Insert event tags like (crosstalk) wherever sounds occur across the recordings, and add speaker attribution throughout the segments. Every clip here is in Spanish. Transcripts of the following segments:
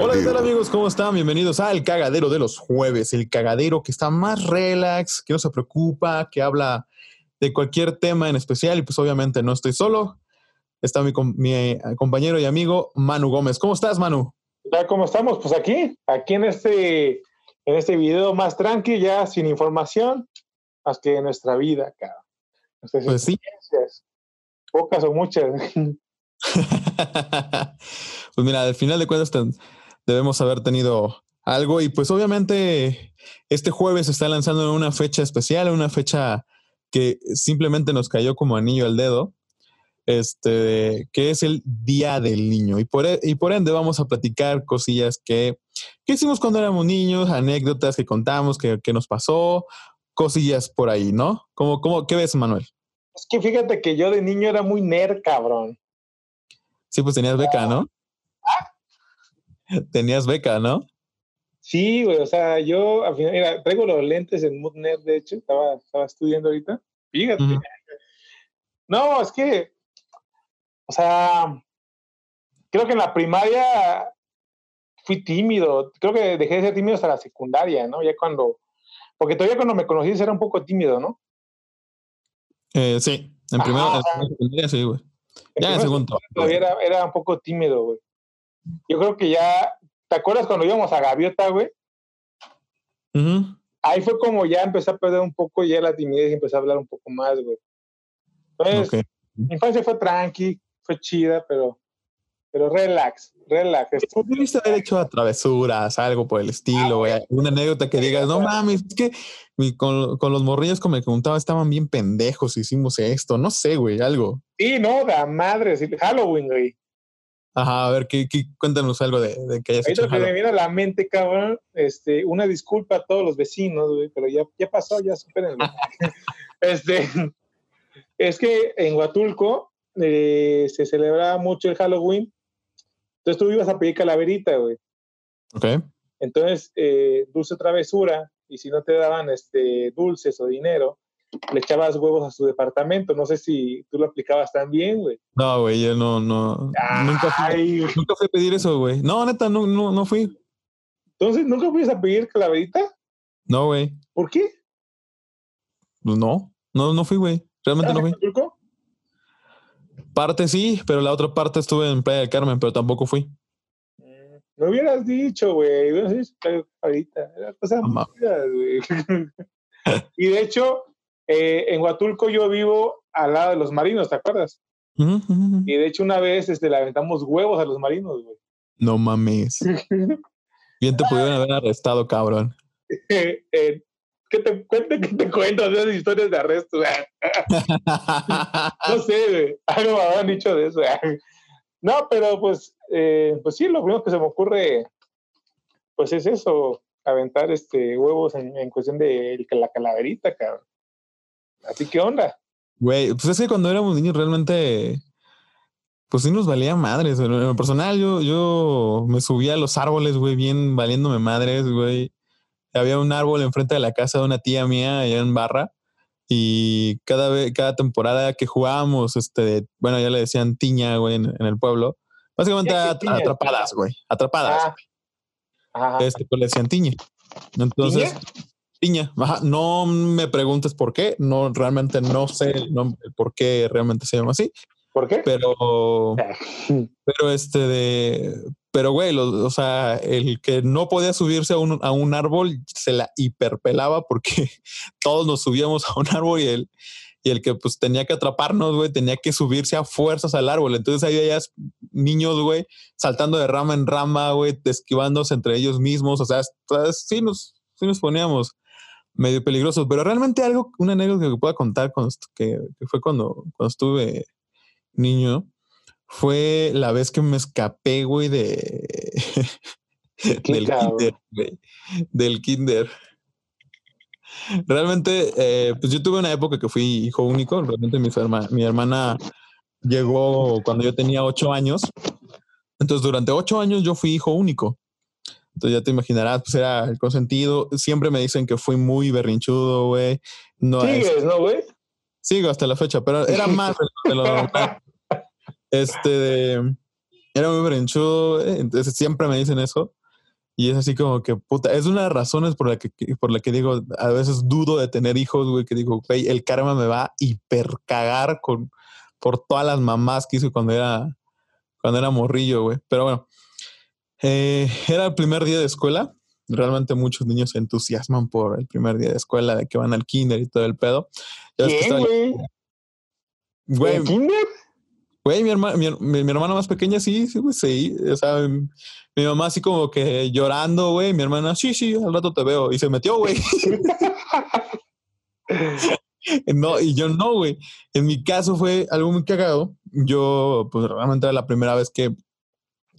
Speaker 1: Hola, ¿qué tal amigos? ¿Cómo están? Bienvenidos al cagadero de los jueves, el cagadero que está más relax, que no se preocupa, que habla de cualquier tema en especial y pues obviamente no estoy solo. Está mi, mi eh, compañero y amigo Manu Gómez. ¿Cómo estás, Manu?
Speaker 2: ¿Cómo estamos? Pues aquí, aquí en este, en este video más tranqui, ya sin información, más que nuestra vida, cara.
Speaker 1: pues sí.
Speaker 2: Pocas o muchas. (laughs) (laughs)
Speaker 1: pues mira, al final de cuentas debemos haber tenido algo y pues obviamente este jueves se está lanzando en una fecha especial, una fecha que simplemente nos cayó como anillo al dedo, este, que es el Día del Niño. Y por, e, y por ende vamos a platicar cosillas que, que hicimos cuando éramos niños, anécdotas que contamos, que, que nos pasó, cosillas por ahí, ¿no? ¿Cómo, cómo, ¿Qué ves, Manuel?
Speaker 2: Es que fíjate que yo de niño era muy nerd, cabrón.
Speaker 1: Sí, pues tenías beca, ¿no? ¿Ah? Tenías beca, ¿no?
Speaker 2: Sí, güey, o sea, yo al final, mira, traigo los lentes en Mood de hecho, estaba, estaba estudiando ahorita. Fíjate. No, es que, o sea, creo que en la primaria fui tímido. Creo que dejé de ser tímido hasta la secundaria, ¿no? Ya cuando, porque todavía cuando me conocí era un poco tímido, ¿no?
Speaker 1: Eh, sí, en primera, secundaria sí, güey. Ya en segundo.
Speaker 2: Era, era un poco tímido, güey. Yo creo que ya. ¿Te acuerdas cuando íbamos a Gaviota, güey? Ahí fue como ya empecé a perder un poco ya la timidez y empecé a hablar un poco más, güey. Entonces, mi infancia fue tranqui, fue chida, pero, pero relax, relax.
Speaker 1: Pudiste haber hecho a travesuras, algo por el estilo, güey. una anécdota que digas, no mames, es que con, con, los morrillos como me preguntaba, estaban bien pendejos, hicimos esto, no sé, güey, algo.
Speaker 2: Sí, no, da madre, Halloween, güey.
Speaker 1: Ajá, a ver, ¿qué, cuéntanos algo de, de que hayas
Speaker 2: Ahí hecho. que me viene a la mente, cabrón, este, una disculpa a todos los vecinos, güey, pero ya, ya pasó, ya supérenlo. (laughs) este, es que en Huatulco eh, se celebraba mucho el Halloween, entonces tú ibas a pedir calaverita, güey.
Speaker 1: Ok.
Speaker 2: Entonces, eh, dulce travesura, y si no te daban este, dulces o dinero, le echabas huevos a su departamento. No sé si tú lo aplicabas también, güey.
Speaker 1: No, güey, yo no, no. Nunca fui, nunca fui a pedir eso, güey. No, neta, no, no, no fui.
Speaker 2: Entonces, ¿nunca fuiste a pedir calaverita?
Speaker 1: No, güey.
Speaker 2: ¿Por qué?
Speaker 1: Pues no, no, no fui, güey. Realmente no fui. Parte sí, pero la otra parte estuve en Playa del Carmen, pero tampoco fui.
Speaker 2: Mm, me hubieras dicho, güey. Ahorita. (laughs) y de hecho, eh, en Huatulco yo vivo al lado de los marinos, ¿te acuerdas? Y de hecho una vez este, le aventamos huevos a los marinos, güey.
Speaker 1: No mames. (laughs) Bien te pudieron haber arrestado, cabrón. (laughs)
Speaker 2: eh, ¿Qué te cuente que te (laughs) cuento de esas historias de arresto? (laughs) no sé, güey. Algo me habían dicho de eso. no, pero pues, eh, pues sí, lo primero que se me ocurre, pues es eso, aventar este huevos en, en cuestión de la calaverita, cabrón. Así que onda.
Speaker 1: Güey, pues es que cuando éramos niños realmente, pues sí nos valía madres. En lo personal, yo, yo me subía a los árboles, güey, bien valiéndome madres, güey. Había un árbol enfrente de la casa de una tía mía allá en Barra. Y cada vez, cada temporada que jugábamos, este, bueno, ya le decían tiña, güey, en, el pueblo. Básicamente atrapadas, güey. Atrapadas. Ah. Este, pues le decían tiña. Entonces, Piña, no me preguntes por qué, no realmente no sé el, por qué realmente se llama así.
Speaker 2: ¿Por qué?
Speaker 1: Pero, pero este de, pero güey, o sea, el que no podía subirse a un, a un árbol se la hiperpelaba porque (laughs) todos nos subíamos a un árbol y el, y el que pues tenía que atraparnos, güey, tenía que subirse a fuerzas al árbol. Entonces ahí veías niños, güey, saltando de rama en rama, güey, esquivándose entre ellos mismos. O sea, sí nos, sí nos poníamos medio peligroso, pero realmente algo, una anécdota que pueda contar que, fue cuando, cuando estuve niño, fue la vez que me escapé, güey, de del (laughs) kinder, del kinder. Realmente, eh, pues yo tuve una época que fui hijo único. Realmente mi, mi hermana llegó cuando yo tenía ocho años. Entonces, durante ocho años yo fui hijo único. Entonces ya te imaginarás, pues era el consentido. Siempre me dicen que fui muy berrinchudo, güey.
Speaker 2: No Sigues, ¿no, güey?
Speaker 1: Sigo hasta la fecha, pero era más de lo normal. (laughs) Este, Era muy brenchudo, eh, entonces siempre me dicen eso. Y es así como que, puta, es una de las razones por la que, por la que digo, a veces dudo de tener hijos, güey, que digo, güey, el karma me va a hipercagar con, por todas las mamás que hice cuando era, cuando era morrillo, güey. Pero bueno, eh, era el primer día de escuela. Realmente muchos niños se entusiasman por el primer día de escuela, de que van al kinder y todo el pedo.
Speaker 2: ¿Quién, güey?
Speaker 1: Güey,
Speaker 2: kinder?
Speaker 1: Güey, mi, hermana, mi, mi, hermana más pequeña, sí, sí, güey, sí. O sea, mi mamá así como que llorando, güey. Mi hermana, sí, sí, al rato te veo. Y se metió, güey. (laughs) no, y yo no, güey. En mi caso fue algo muy cagado. Yo, pues realmente era la primera vez que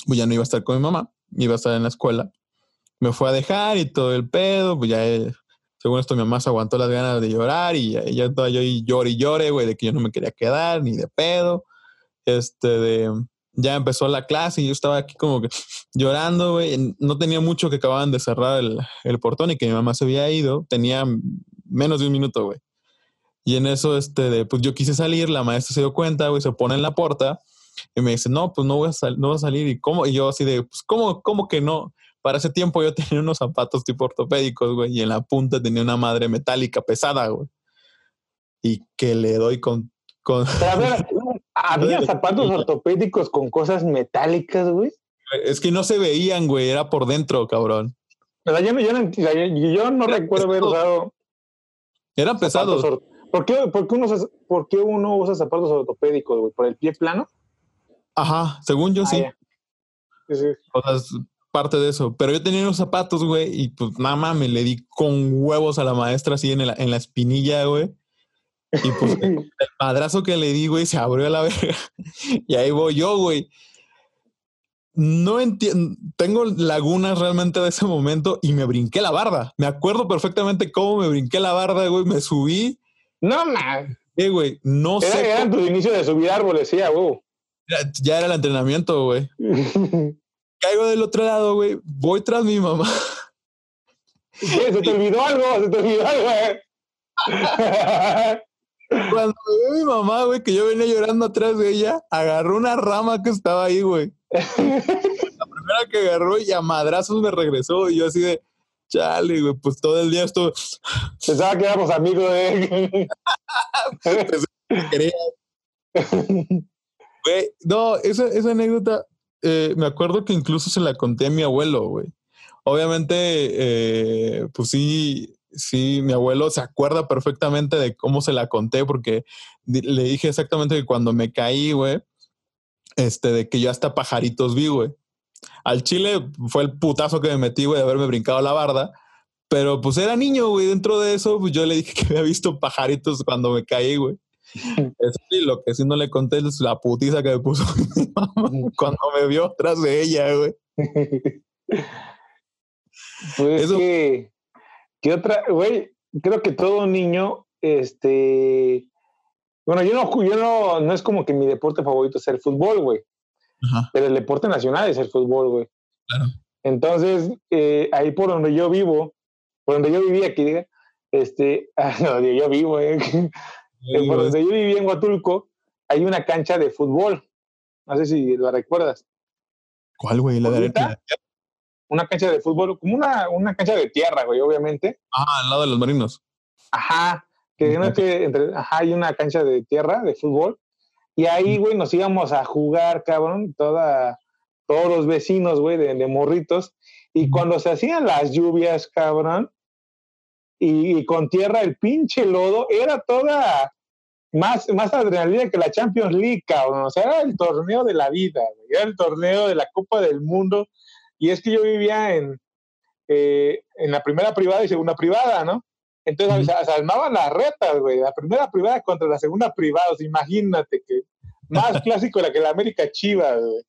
Speaker 1: pues, ya no iba a estar con mi mamá. Iba a estar en la escuela. Me fue a dejar y todo el pedo. Pues ya, según esto, mi mamá se aguantó las ganas de llorar y ya, ya yo y lloré y lloré, güey, de que yo no me quería quedar ni de pedo este, de, ya empezó la clase y yo estaba aquí como que llorando, güey. No tenía mucho que acababan de cerrar el, el, portón y que mi mamá se había ido. Tenía menos de un minuto, güey. Y en eso, este, de, pues yo quise salir, la maestra se dio cuenta, güey, se pone en la puerta y me dice, no, pues no voy a, no voy a salir. ¿Y cómo? Y yo así de, pues, ¿cómo, ¿cómo que no? Para ese tiempo yo (laughs) tenía unos zapatos tipo ortopédicos, güey, y en la punta tenía una madre metálica pesada, güey. Y que le doy con... con...
Speaker 2: a ver, (laughs) ¿Había zapatos ortopédicos con cosas metálicas, güey?
Speaker 1: Es que no se veían, güey, era por dentro, cabrón.
Speaker 2: Yo, yo, no, yo no recuerdo haber usado.
Speaker 1: Eran pesados.
Speaker 2: ¿Por qué, por, qué uno usa, ¿Por qué uno usa zapatos ortopédicos, güey? ¿Por el pie plano?
Speaker 1: Ajá, según yo ah, sí.
Speaker 2: sí, sí.
Speaker 1: O sea, es parte de eso. Pero yo tenía unos zapatos, güey, y pues nada me le di con huevos a la maestra así en, en la espinilla, güey. Y pues (laughs) el madrazo que le di, güey, se abrió la verga. (laughs) Y ahí voy yo, güey. No entiendo, tengo lagunas realmente de ese momento y me brinqué la barda. Me acuerdo perfectamente cómo me brinqué la barda, güey. Me subí.
Speaker 2: No, man.
Speaker 1: Eh, güey, no
Speaker 2: era,
Speaker 1: sé.
Speaker 2: Era tu inicio de subir árboles, sí, güey.
Speaker 1: Ya, era el entrenamiento, güey. (laughs) Caigo del otro lado, güey. Voy tras mi mamá.
Speaker 2: ¿Qué? ¿Se te olvidó algo? ¿Se te olvidó algo?
Speaker 1: Cuando me vio mi mamá, güey, que yo venía llorando atrás de ella, agarró una rama que estaba ahí, güey. La primera que agarró y a madrazos me regresó. Y yo así de, chale, güey, pues todo el día estuve.
Speaker 2: Pensaba que éramos amigos, eh. (laughs)
Speaker 1: Güey, no, esa, esa anécdota, eh, me acuerdo que incluso se la conté a mi abuelo, güey. Obviamente, eh, pues sí, sí, mi abuelo se acuerda perfectamente de cómo se la conté, porque le dije exactamente que cuando me caí, güey, este, de que yo hasta pajaritos vi, güey. Al chile fue el putazo que me metí, güey, de haberme brincado la barda. Pero pues era niño, güey. Dentro de eso, pues yo le dije (laughs) que había visto pajaritos cuando me caí, güey. (laughs) Eso sí, lo que sí no le conté es la putiza que me puso (laughs) mi mamá cuando me vio atrás de ella, güey.
Speaker 2: Pues Eso, que ¿Qué otra? Güey, creo que todo niño, este. Bueno, yo no, yo no, no es como que mi deporte favorito sea el fútbol, güey. Pero el deporte nacional es el fútbol, güey.
Speaker 1: Claro.
Speaker 2: Entonces, eh, ahí por donde yo vivo, por donde yo vivía, aquí diga, este, (laughs) donde yo vivo, eh, (laughs) por donde yo vivía en Huatulco, hay una cancha de fútbol. No sé si lo recuerdas.
Speaker 1: ¿Cuál, güey? ¿La de
Speaker 2: una cancha de fútbol, como una, una cancha de tierra, güey, obviamente.
Speaker 1: Ah, al lado de los marinos.
Speaker 2: Ajá, que, entre, ajá, hay una cancha de tierra, de fútbol, y ahí, güey, nos íbamos a jugar, cabrón, toda, todos los vecinos, güey, de, de, morritos, y cuando se hacían las lluvias, cabrón, y, con tierra, el pinche lodo, era toda más, más adrenalina que la Champions League, cabrón, o sea, era el torneo de la vida, güey, era el torneo de la Copa del Mundo, y es que yo vivía en, eh, en la primera privada y segunda privada, ¿no? Entonces se armaban las retas, güey. La primera privada contra la segunda privada. imagínate que más (laughs) clásico la que la América Chiva, güey.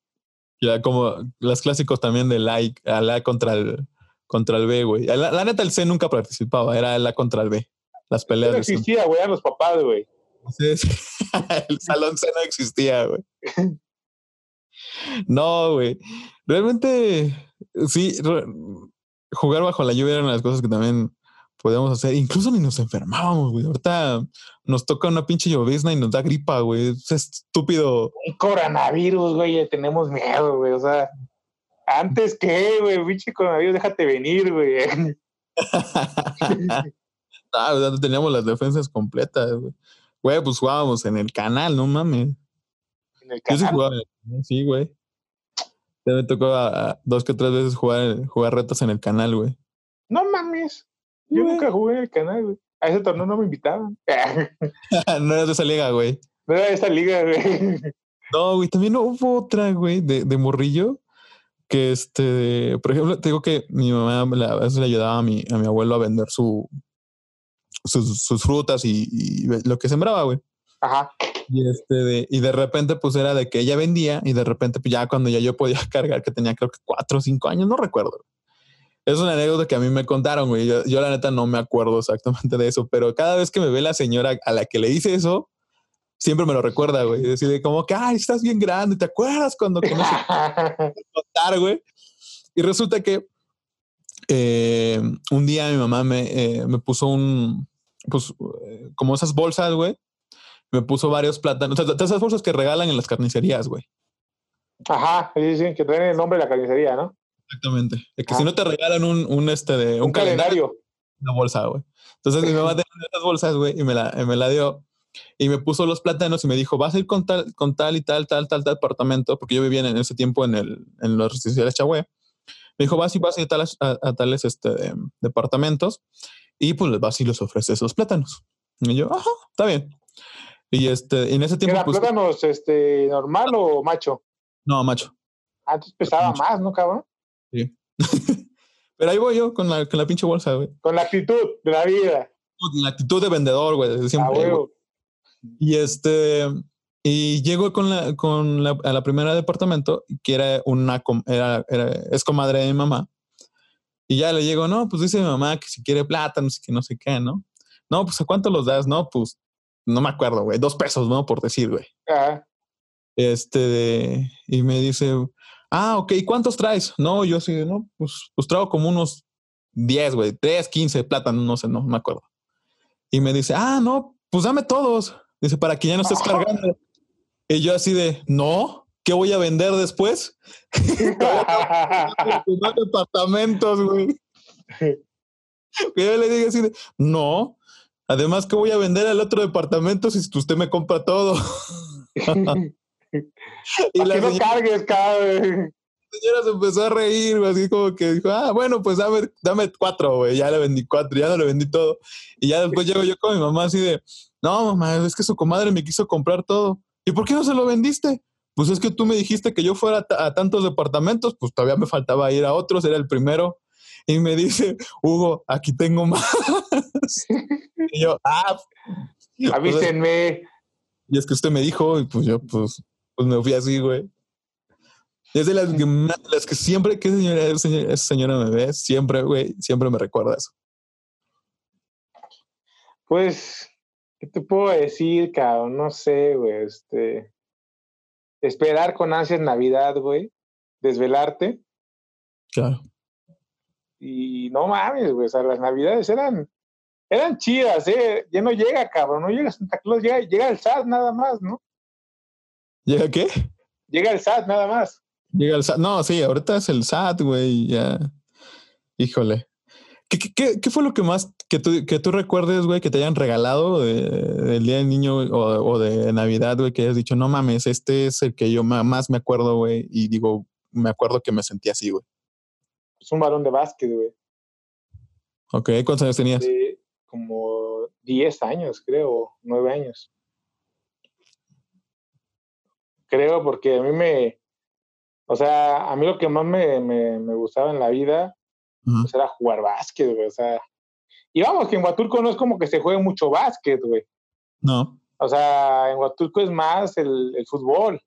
Speaker 1: Ya, como los clásicos también de la, la contra el, contra el B, güey. La, neta, el C nunca participaba, era la contra el B. Las peleas.
Speaker 2: No existía, güey, eran los papás, güey. (laughs)
Speaker 1: el salón C no existía, güey. (laughs) No, güey. Realmente, sí, jugar bajo la lluvia eran las cosas que también podíamos hacer. Incluso ni nos enfermábamos, güey. Ahorita nos toca una pinche llovizna y nos da gripa, güey. Es estúpido.
Speaker 2: Un coronavirus, güey. Tenemos miedo, güey. O sea, antes que, güey, pinche coronavirus, déjate venir, güey. (laughs)
Speaker 1: ah, teníamos las defensas completas, güey. Güey, pues jugábamos en el canal, no mames.
Speaker 2: En el canal. Yo sí jugaba,
Speaker 1: sí, güey. Ya me tocó a, dos que tres veces jugar, jugar retos en el canal, güey.
Speaker 2: No mames. Yo nunca jugué en el canal, güey. A ese torneo no me invitaban. (laughs) (laughs)
Speaker 1: no era de esa liga, güey.
Speaker 2: No era de esa liga, güey. (laughs)
Speaker 1: No, güey, también hubo otra, güey, de, de morrillo. Que este, por ejemplo, te digo que mi mamá a veces le ayudaba a mi, a mi abuelo a vender su, sus, sus frutas y, y, lo que sembraba, güey.
Speaker 2: Ajá.
Speaker 1: Y, este de, y de repente, pues era de que ella vendía y de repente, pues ya cuando ya yo podía (laughs) cargar, que tenía creo que cuatro o cinco años, no recuerdo. Es una anécdota que a mí me contaron, güey. Yo, yo, la neta no me acuerdo exactamente de eso, pero cada vez que me ve la señora a la que le hice eso, siempre me lo recuerda, güey. Decide como que, ay, estás bien grande, ¿te acuerdas cuando no (laughs) contar, güey? Y resulta que eh, un día mi mamá me, eh, me puso un, pues, eh, como esas bolsas, güey, me puso varios plátanos. O sea, esas bolsas que regalan en las carnicerías, güey.
Speaker 2: Ajá, sí, sí, que tienen el nombre de la carnicería, ¿no?
Speaker 1: Exactamente. Es que si no te regalan un, un este de
Speaker 2: un, calendario.
Speaker 1: Una bolsa, güey. Entonces mi mamá (laughs) tenía esas bolsas, güey, y me la, me la dio. Y me puso los plátanos y me dijo, vas a ir con tal, con tal y tal, tal, tal, tal departamento, porque yo vivía en ese tiempo en, el, en los residenciales Chagüe. Me dijo, vas y vas a ir a tales, a, tales este, departamentos y pues vas y les ofreces los plátanos. Y yo, ajá, está bien. Y este, en ese tiempo.
Speaker 2: ¿Era pues, plátanos este, normal o macho?
Speaker 1: No, macho.
Speaker 2: Antes pesaba más, ¿no, cabrón?
Speaker 1: Sí. (laughs) Pero ahí voy yo con la, con la pinche bolsa, güey.
Speaker 2: Con la actitud de la vida.
Speaker 1: Con la actitud de vendedor, güey. Siempre. Y este. Y llego con la, con la, a la primera departamento, que era una, era, era, es comadre de mi mamá. Y ya le llego, no, pues dice mi mamá que si quiere plátanos y que no sé qué, ¿no? No, pues ¿a cuánto los das? No, pues no me acuerdo, güey, dos pesos, ¿no? Por decir, güey. Este, y me dice, ah, ok, ¿cuántos traes? No, yo así, no, pues, pues traigo como unos 10, güey, 3, 15 plátanos, no sé, no, me acuerdo. Y me dice, ah, no, pues dame todos. Dice, para que ya no estés (laughs) cargando. Y yo así de, no, ¿qué voy a vender después? (laughs) (laughs) departamentos, güey. yo le dije así de, no, además que voy a vender al otro departamento si usted me compra todo. (laughs)
Speaker 2: y la no cargues, cabrón.
Speaker 1: La señora se empezó a reír, güey, así como que dijo, ah, bueno, pues dame, dame cuatro, güey. Ya le vendí cuatro, ya no le vendí todo. Y ya después llego yo con mi mamá así de, no, mamá, es que su comadre me quiso comprar todo. ¿Y por qué no se lo vendiste? Pues es que tú me dijiste que yo fuera a tantos departamentos, pues todavía me faltaba ir a otros, era el primero. Y me dice, Hugo, aquí tengo más. (laughs) y yo, ah, (laughs)
Speaker 2: avísenme.
Speaker 1: Y es que usted me dijo, y pues yo, pues, pues me fui así, güey. Es de las que, las que siempre que señora, esa señora me ve, siempre, güey, siempre me recuerda eso.
Speaker 2: Pues, ¿qué te puedo decir, cabrón? No sé, güey, este... Esperar con ansias Navidad, güey. Desvelarte.
Speaker 1: Claro.
Speaker 2: Y no mames, güey, o sea, las Navidades eran eran chidas, ¿eh? Ya no llega, cabrón, no llega Santa Claus, llega, llega el SAT nada más, ¿no?
Speaker 1: ¿Llega qué?
Speaker 2: Llega el SAT nada más.
Speaker 1: Llega el SAT, no, sí, ahorita es el SAT, güey, ya. Híjole. ¿Qué, qué, qué fue lo que más que tú, que tú recuerdes, güey, que te hayan regalado del Día del Niño o, o, de Navidad, güey, que hayas dicho, no mames, este es el que yo más me acuerdo, güey, y digo, me acuerdo que me sentí así, güey?
Speaker 2: Es un balón de básquet, güey.
Speaker 1: Ok, ¿cuántos años tenías?
Speaker 2: Como 10 años, creo, 9 años. Creo porque a mí me, o sea, a mí lo que más me, me, gustaba en la vida pues era jugar básquet, güey, o sea, y vamos, que en Huatulco no es como que se juegue mucho básquet, güey.
Speaker 1: No.
Speaker 2: O sea, en Huatulco es más el, el fútbol.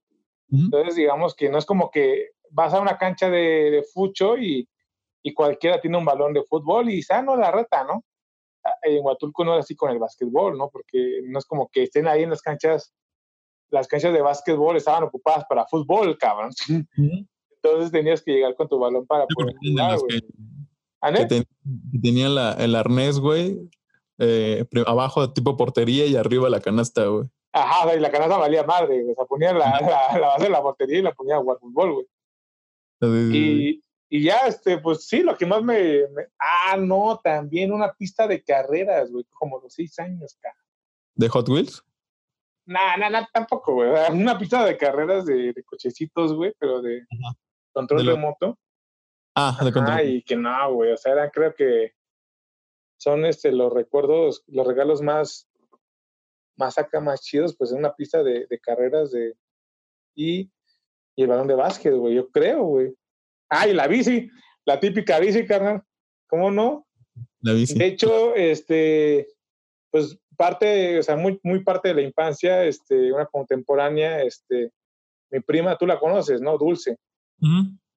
Speaker 2: Entonces, digamos que no es como que vas a una cancha de, de fucho y, y, cualquiera tiene un balón de fútbol y sano la reta, ¿no? En Huatulco no es así con el básquetbol, ¿no? Porque no es como que estén ahí en las canchas, las canchas de básquetbol estaban ocupadas para fútbol, cabrón. Entonces tenías que llegar con tu balón para poder jugar,
Speaker 1: que tenía la, el arnés, güey, eh, abajo tipo portería y arriba la canasta, güey.
Speaker 2: Ajá, y la canasta valía madre, o sea, ponía la, la, base de la portería y la ponía a jugar fútbol, güey. Y, y, ya, este, pues sí, lo que más me, Ah, no, también una pista de carreras, güey, como los seis años, cara.
Speaker 1: ¿De Hot Wheels?
Speaker 2: Nah, nah, nah, tampoco, güey. Una pista de carreras de, de cochecitos, güey, pero de control de remoto.
Speaker 1: Ah, de control.
Speaker 2: Ah, y que no, güey, o sea, era, creo que son este, los recuerdos, los regalos más, más acá, más chidos, pues en una pista de, de carreras de, y, y, el balón de básquet, güey, yo creo, güey. Ah, y la bici, la típica bici, carnal, ¿cómo no?
Speaker 1: La bici.
Speaker 2: De hecho, este, pues parte, o sea, muy, muy parte de la infancia, este, una contemporánea, este, mi prima, tú la conoces, ¿no? Dulce.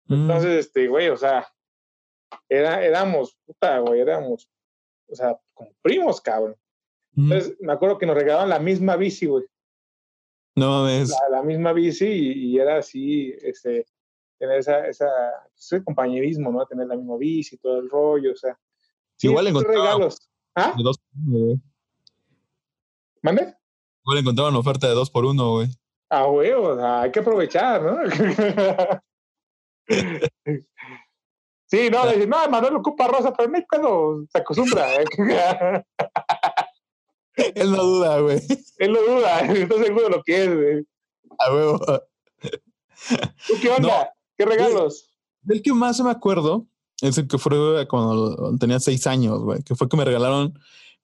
Speaker 2: Entonces, este, güey, o sea, era, éramos, puta, güey, éramos o sea, como primos, cabrón. Entonces, me acuerdo que nos regalaban la misma bici, güey.
Speaker 1: No mames.
Speaker 2: La, misma bici y, era así, este, tener esa, esa, ese compañerismo, ¿no? Tener la misma bici, todo el rollo, o sea.
Speaker 1: Sí, Igual
Speaker 2: regalos. ¿Ah?
Speaker 1: De dos
Speaker 2: ¿Mande?
Speaker 1: Igual encontraban oferta de dos por uno, güey.
Speaker 2: Ah, güey, o sea, hay que aprovechar, ¿no? (laughs) Sí, no, dice, no, Manuel ocupa rosa, pero no se acostumbra. ¿eh? (laughs)
Speaker 1: Él no duda, güey.
Speaker 2: Él no duda, (laughs) está seguro de lo que es, güey.
Speaker 1: A huevo.
Speaker 2: ¿Tú qué onda? ¿Qué regalos?
Speaker 1: Del que más me acuerdo es el que fue cuando tenía seis años, güey, que fue que me regalaron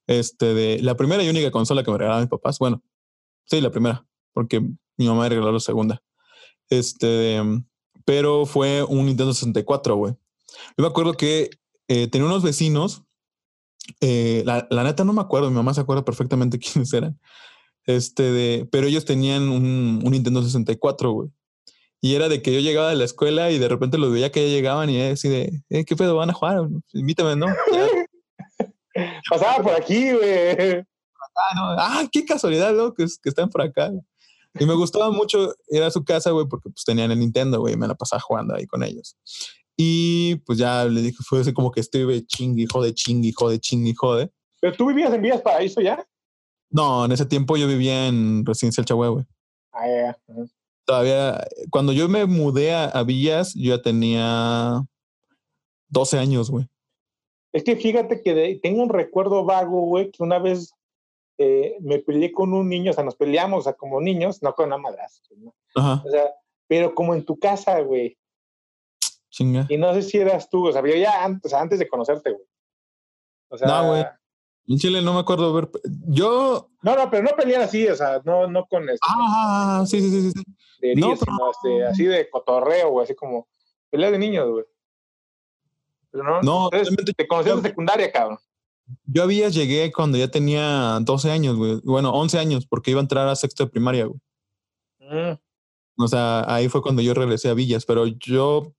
Speaker 1: este de la primera y única consola que me regalaron mis papás. Bueno, sí, la primera, porque mi mamá me regaló la segunda. Este, pero fue un Nintendo 64, güey. Yo me acuerdo que eh, tenía unos vecinos, eh, la, neta no me acuerdo, mi mamá se acuerda perfectamente (laughs) quiénes eran, este de, pero ellos tenían un, Nintendo 64, güey. Y era de que yo llegaba de la escuela y de repente los veía que ya llegaban y así de, eh, ¿qué pedo van a jugar? Invítame, ¿no? (laughs)
Speaker 2: Pasaba por aquí, güey.
Speaker 1: Ah, qué casualidad, ¿no? Que, que están por acá. Y me gustaba mucho ir a su casa, güey, porque pues tenían el Nintendo, güey, y me la pasaba jugando ahí con ellos. Y pues ya le dije, fue así como que estuve chingue, jode, chingue, jode, chingue, jode.
Speaker 2: ¿Pero tú vivías en Villas Paraíso ya?
Speaker 1: No, en ese tiempo yo vivía en Residencia El güey.
Speaker 2: Ah, ya.
Speaker 1: Todavía, cuando yo me mudé a, Villas, yo ya tenía 12 años, güey.
Speaker 2: Es que fíjate que tengo un recuerdo vago, güey, que una vez eh, me peleé con un niño, o sea, nos peleamos, o sea, como niños, no con una madrastra, ¿no?
Speaker 1: Ajá.
Speaker 2: O sea, pero como en tu casa, güey.
Speaker 1: Y
Speaker 2: no sé si eras tú, o sea, yo ya antes, antes de conocerte, güey.
Speaker 1: O sea, no, güey. En Chile no me acuerdo ver. Yo.
Speaker 2: No, no, pero no pelear así, o sea, no, no con
Speaker 1: este. Ah, sí, sí, sí, sí.
Speaker 2: De no, pero... este, así de cotorreo, güey, así como pelea de niños, güey. Pero no, no te conocí en secundaria, cabrón.
Speaker 1: Yo había llegué cuando ya tenía 12 años, güey. Bueno, 11 años, porque iba a entrar a sexto de primaria, güey. Mm. O sea, ahí fue cuando yo regresé a Villas, pero yo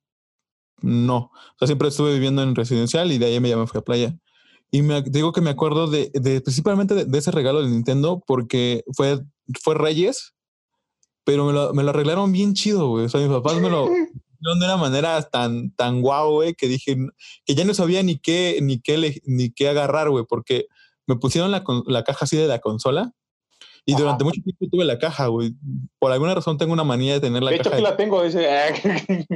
Speaker 1: no. O sea, siempre estuve viviendo en residencial y de ahí me, me fui a playa. Y me digo que me acuerdo de, de principalmente de, ese regalo de Nintendo porque fue, fue Reyes, pero me lo, me lo arreglaron bien chido, güey. O sea, mis papás me lo (laughs) de una manera tan, tan guau, güey, que dije que ya no sabía ni qué, ni qué, ni qué agarrar, güey, porque me pusieron la, la caja así de la consola y durante mucho tiempo tuve la caja, güey. Por alguna razón tengo una manía de tener la
Speaker 2: caja.
Speaker 1: De
Speaker 2: hecho, que la tengo, dice. (laughs)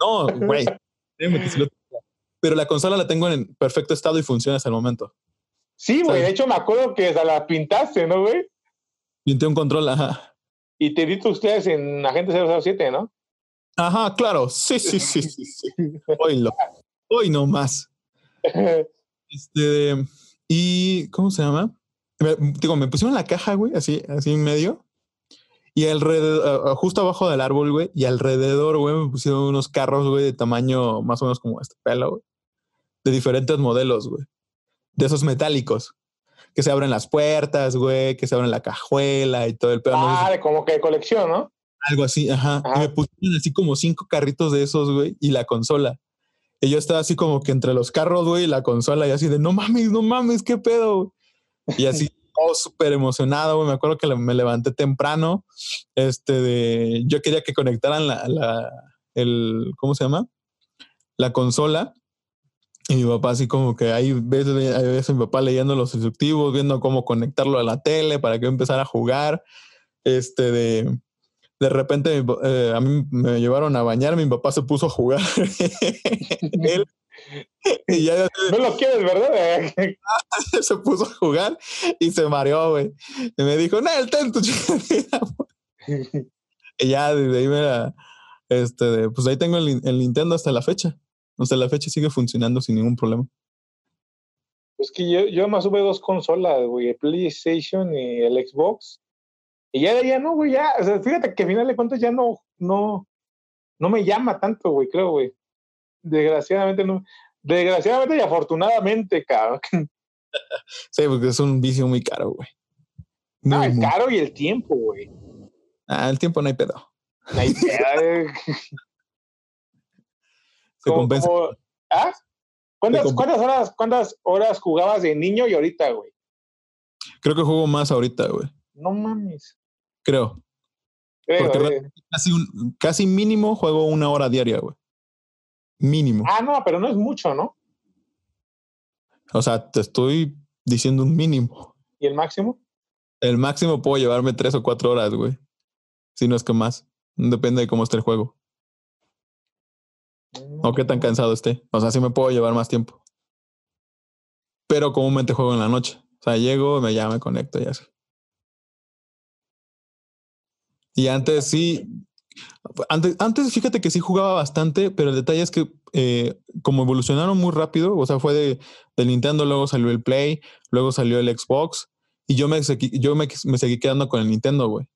Speaker 1: no, güey. (laughs) Pero la consola la tengo en perfecto estado y funciona hasta el momento.
Speaker 2: Sí, güey. De hecho, me acuerdo que hasta la pintaste, ¿no, güey?
Speaker 1: Pinté un control, ajá.
Speaker 2: Y te diste ustedes en Agente 007, ¿no?
Speaker 1: Ajá, claro. Sí, sí, sí, sí. sí. Hoy lo. Hoy no más. Este. Y. ¿Cómo se llama? digo, me pusieron la caja, güey, así, así en medio. Y alrededor, justo abajo del árbol, güey, y alrededor, güey, me pusieron unos carros, güey, de tamaño más o menos como este pelo, güey. De diferentes modelos, güey. De esos metálicos. Que se abren las puertas, güey, que se abren la cajuela y todo el
Speaker 2: pedo. Ah, de como que de colección, ¿no?
Speaker 1: Algo así, ajá. Y me pusieron así como cinco carritos de esos, güey, y la consola. Y yo estaba así como que entre los carros, güey, y la consola, y así de, no mames, no mames, qué pedo. Y así, (laughs) todo súper emocionado, güey. Me acuerdo que me levanté temprano. Este de. Yo quería que conectaran la, la el. ¿Cómo se llama? La consola. Y mi papá así como que ahí ves, ahí ves a mi papá leyendo los instructivos, viendo cómo conectarlo a la tele para que empezara a jugar. Este de de repente eh, a mí me llevaron a bañar, mi papá se puso a jugar. (laughs) Él,
Speaker 2: y ya, no lo quieres, ¿verdad? (laughs)
Speaker 1: se puso a jugar y se mareó, güey. Y me dijo, no, el ten tu (laughs) Y ya desde ahí me la, este, pues ahí tengo el, el, Nintendo hasta la fecha. Hasta la fecha sigue funcionando sin ningún problema.
Speaker 2: Pues que yo, yo más tuve dos consolas, güey, el PlayStation y el Xbox. Y ya de allá no, güey, ya. O sea, fíjate que al final de cuentas ya no, no, no me llama tanto, güey, creo, güey. Desgraciadamente no. Desgraciadamente y afortunadamente, cabrón. (laughs)
Speaker 1: Sí, porque es un vicio muy caro, güey.
Speaker 2: Ah, el caro y el tiempo, güey.
Speaker 1: Ah, el tiempo no hay pedo.
Speaker 2: No hay pedo. (laughs)
Speaker 1: Se compensa.
Speaker 2: ¿Ah? ¿Cuántas, ¿Cuántas, horas, ¿Cuántas horas jugabas de niño y ahorita, güey?
Speaker 1: Creo que juego más ahorita, güey.
Speaker 2: No mames.
Speaker 1: Creo. Porque casi, un, casi mínimo juego una hora diaria, güey. Mínimo.
Speaker 2: Ah, no, pero no es mucho, ¿no?
Speaker 1: O sea, te estoy diciendo un mínimo.
Speaker 2: ¿Y el máximo?
Speaker 1: El máximo puedo llevarme tres o cuatro horas, güey. Si no es que más. Depende de cómo esté el juego. O qué tan cansado esté. O sea, sí me puedo llevar más tiempo. Pero comúnmente juego en la noche. O sea, llego, me llamo, me conecto y así. Y antes sí, antes, antes fíjate que sí jugaba bastante, pero el detalle es que eh, como evolucionaron muy rápido, o sea, fue de, de, Nintendo, luego salió el Play, luego salió el Xbox, y yo me, yo me, me seguí quedando con el Nintendo, güey.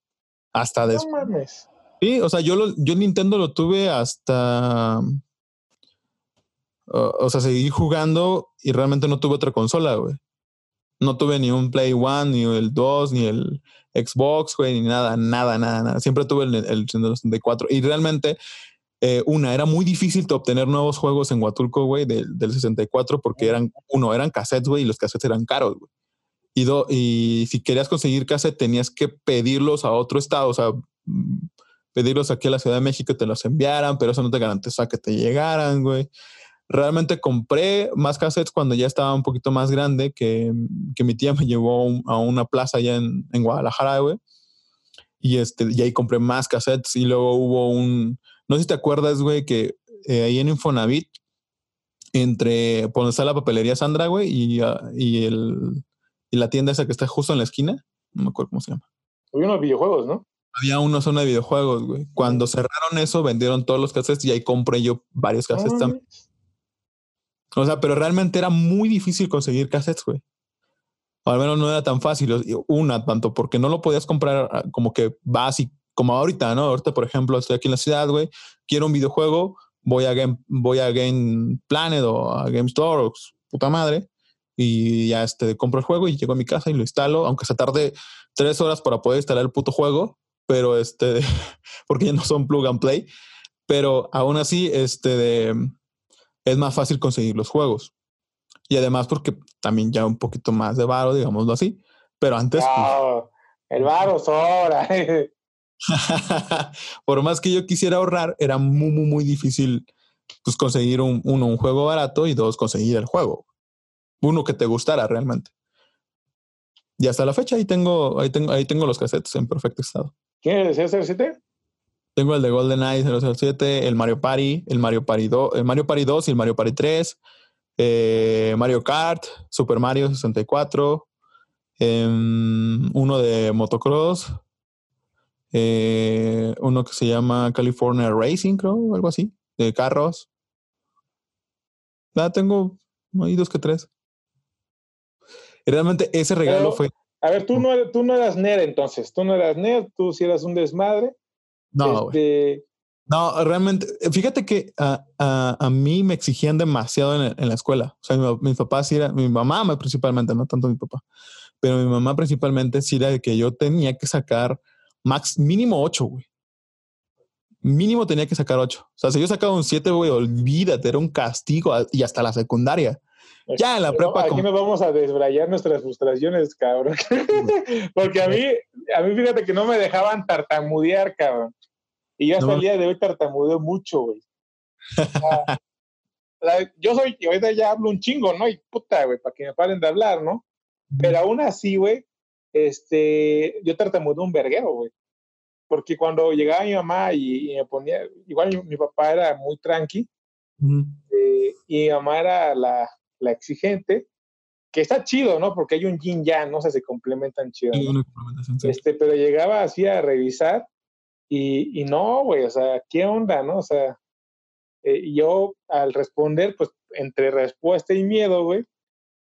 Speaker 1: Hasta después. Sí, o sea, yo, lo, yo Nintendo lo tuve hasta... o sea, seguí jugando y realmente no tuve otra consola, güey. No tuve ni un Play One, ni el 2, ni el Xbox, güey, ni nada, nada, nada, nada. Siempre tuve el, el 64. Y realmente, eh, una, era muy difícil obtener nuevos juegos en Huatulco, güey, del, del 64, porque eran, uno, eran cassettes, güey, y los cassettes eran caros, güey. Y, y si querías conseguir cassette, tenías que pedirlos a otro estado, o sea, mm, pedirlos aquí a la Ciudad de México, te los enviaran, pero eso no te garantiza que te llegaran, güey. Realmente compré más cassettes cuando ya estaba un poquito más grande, que, que mi tía me llevó a una plaza allá en, en Guadalajara, güey. Y, este, y ahí compré más cassettes y luego hubo un, no sé si te acuerdas, güey, que eh, ahí en Infonavit, entre, por donde está la papelería Sandra, güey, y, uh, y, el, y la tienda esa que está justo en la esquina, no me acuerdo cómo se llama.
Speaker 2: Había unos videojuegos, ¿no?
Speaker 1: Había una zona de videojuegos, güey. Cuando cerraron eso, vendieron todos los cassettes y ahí compré yo varios cassettes también. O sea, pero realmente era muy difícil conseguir cassettes, güey. O al menos no era tan fácil. Una, tanto porque no lo podías comprar ah, como que vas y como ahorita, ¿no? Ahorita, por ejemplo, estoy aquí en la ciudad, güey, quiero un videojuego, voy a Game, voy a Game Planet o a Game Store puta madre y ya este, compro el juego y llego a mi casa y lo instalo, aunque se tarde tres horas para poder instalar el puto juego, pero este, (laughs) porque ya no son plug and play, pero aún así, este, de, es más fácil conseguir los juegos. Y además porque también ya un poquito más de varo, digámoslo así. Pero antes...
Speaker 2: Pues el varo sobra. (laughs) (laughs)
Speaker 1: Por más que yo quisiera ahorrar, era muy, muy, muy difícil pues, conseguir un, uno, un juego barato y dos, conseguir el juego. Uno que te gustara realmente. Y hasta la fecha ahí tengo, ahí tengo, ahí tengo los cassettes en perfecto estado.
Speaker 2: ¿Quién es el 07?
Speaker 1: Tengo el de GoldenEye 007, el Mario Party, el Mario Party 2, el Mario Party 2 y el Mario Party 3, eh, Mario Kart, Super Mario 64, em, uno de motocross, eh, uno que se llama California Racing, creo, algo así, de carros. Ya tengo ahí dos que tres. Y realmente ese regalo fue.
Speaker 2: A ver, tú no, tú no eras nerd entonces, tú no eras nerd, tú sí eras un desmadre.
Speaker 1: No, este... No, realmente, fíjate que a, a, mí me exigían demasiado en, en la escuela. O sea, mi, mis papás sí era, mi mamá principalmente, no tanto mi papá, pero mi mamá principalmente sí era de que yo tenía que sacar max mínimo ocho, güey. Mínimo tenía que sacar ocho. O sea, si yo sacaba un siete, güey, olvídate, era un castigo y hasta la secundaria. Ya en la prepa.
Speaker 2: aquí nos vamos a desbrayar nuestras frustraciones, cabrón. (laughs) Porque a mí, a mí fíjate que no me dejaban tartamudear, cabrón. Y yo hasta el día de hoy tartamudeo mucho, güey. (laughs) yo soy, y ahorita ya hablo un chingo, ¿no? Y puta, güey, para que me paren de hablar, ¿no? Pero aún así, güey, este, yo tartamudo un verguero, güey. Porque cuando llegaba mi mamá y, me ponía, igual mi, papá era muy tranqui, eh, y mi mamá era la, la, exigente, que está chido, ¿no? Porque hay un yin yang, ¿no? O sea, se complementan chido. Este, pero llegaba así a revisar y, y no, güey, o sea, ¿qué onda, no? O sea, eh, yo al responder, pues entre respuesta y miedo, güey,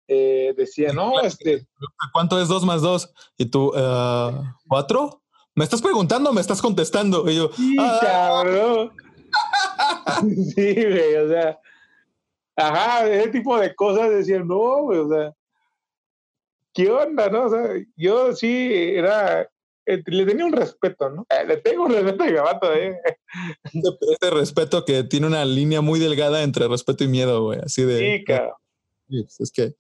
Speaker 2: eh, decía, no, este...
Speaker 1: ¿Cuánto es dos más dos? Y tú, uh, ¿cuatro? ¿Me estás preguntando o me estás contestando? Y yo,
Speaker 2: sí, ah". cabrón. (laughs) sí, güey, o sea, ajá, ese tipo de cosas decían, no, güey, o sea, ¿qué onda, no? O sea, yo sí era eh, le tenía un respeto, ¿no? Eh, le tengo un respeto a mamá todavía.
Speaker 1: Este respeto que tiene una línea muy delgada entre respeto y miedo, güey. Así de.
Speaker 2: Sí, claro.
Speaker 1: Pues, es que.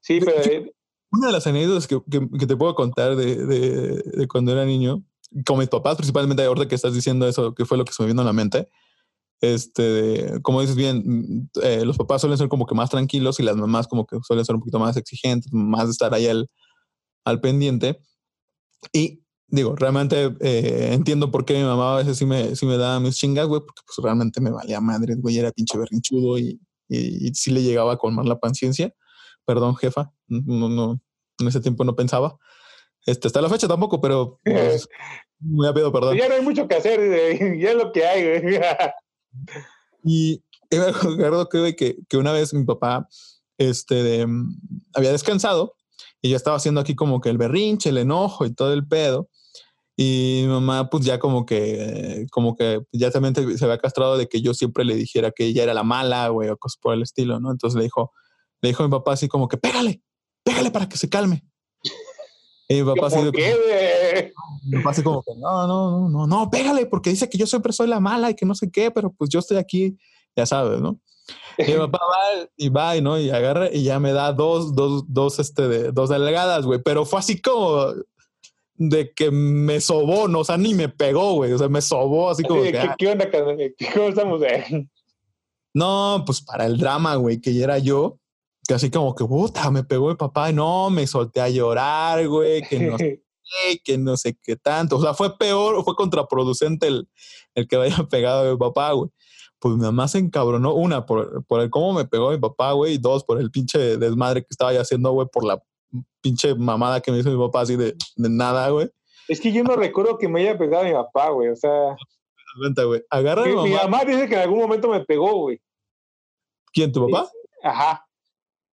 Speaker 2: Sí, pero. Eh,
Speaker 1: una de las anécdotas que, que, te puedo contar de, de, de, cuando era niño, con mis papás, principalmente ahorita que estás diciendo eso, que fue lo que se me vino a la mente. Este, como dices bien, los papás suelen ser como que más tranquilos y las mamás como que suelen ser un poquito más exigentes, más de estar ahí al, al pendiente. Y digo, realmente eh, entiendo por qué mi mamá a veces sí me, sí me daba mis chingas, güey, porque pues realmente me valía madre, güey, era pinche berrinchudo y, y, sí le llegaba a colmar la paciencia. Perdón, jefa, no, no, en ese tiempo no pensaba. Este, hasta la fecha tampoco, pero pues, (laughs) muy rápido, perdón.
Speaker 2: Ya no hay mucho que hacer, (laughs) ya es lo que hay, güey.
Speaker 1: y (laughs) me acuerdo que, que, que una vez mi papá este, de, había descansado y yo estaba haciendo aquí como que el berrinche, el enojo y todo el pedo. Y mi mamá, pues ya como que, como que ya también se había castrado de que yo siempre le dijera que ella era la mala, güey, o cosas por el estilo, ¿no? Entonces le dijo, le dijo a mi papá así como que, pégale, pégale para que se calme. Y mi papá así,
Speaker 2: qué,
Speaker 1: mi papá así como que, no, no, no, no, no, pégale, porque dice que yo siempre soy la mala y que no sé qué, pero pues yo estoy aquí, ya sabes, ¿no? Y mi (laughs) papá va y va y no, y agarra y ya me da dos, dos, dos, este, de, dos delgadas, güey, pero fue así como, de que me sobó, no, o sea, ni me pegó, güey, o sea, me sobó así como.
Speaker 2: que, ¿qué, onda, ¿Cómo estamos?
Speaker 1: No, pues para el drama, güey, que ya era yo, que así como que, puta, me pegó mi papá, no, me solté a llorar, güey, que no sé (laughs) qué, que no sé qué tanto, o sea, fue peor, fue contraproducente el, el que vaya (laughs) pegado a mi papá, güey. Pues mi mamá se encabronó, una, por, por el cómo me pegó mi papá, güey, y dos, por el pinche desmadre que estaba ya haciendo, güey, por la pinche mamada que me hizo mi papá así de, de nada, güey.
Speaker 2: Es que yo no recuerdo que me haya pegado mi papá, güey. O sea.
Speaker 1: Cuenta, güey. Agarra
Speaker 2: mi, mamá. mi mamá. dice que en algún momento me pegó, güey.
Speaker 1: ¿Quién, tu papá?
Speaker 2: Ajá.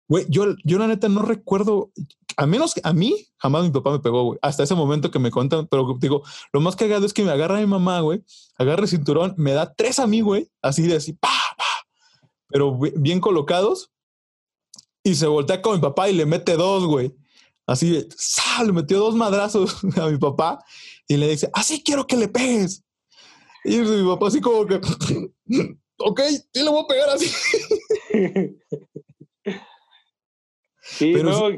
Speaker 1: Güey, yo, yo la neta no recuerdo, a menos que a mí, jamás mi papá me pegó, güey. Hasta ese momento que me contan, pero digo, lo más cagado es que me agarra mi mamá, güey, agarra el cinturón, me da tres a mí, güey, así de así, pa, pa, pero bien colocados, y se voltea con mi papá y le mete dos, güey. Así, le metió dos madrazos (laughs) a mi papá y le dice, así quiero que le pegues. Y mi papá así como que, (laughs) ok, sí le voy a pegar así. (laughs)
Speaker 2: Sí, Pero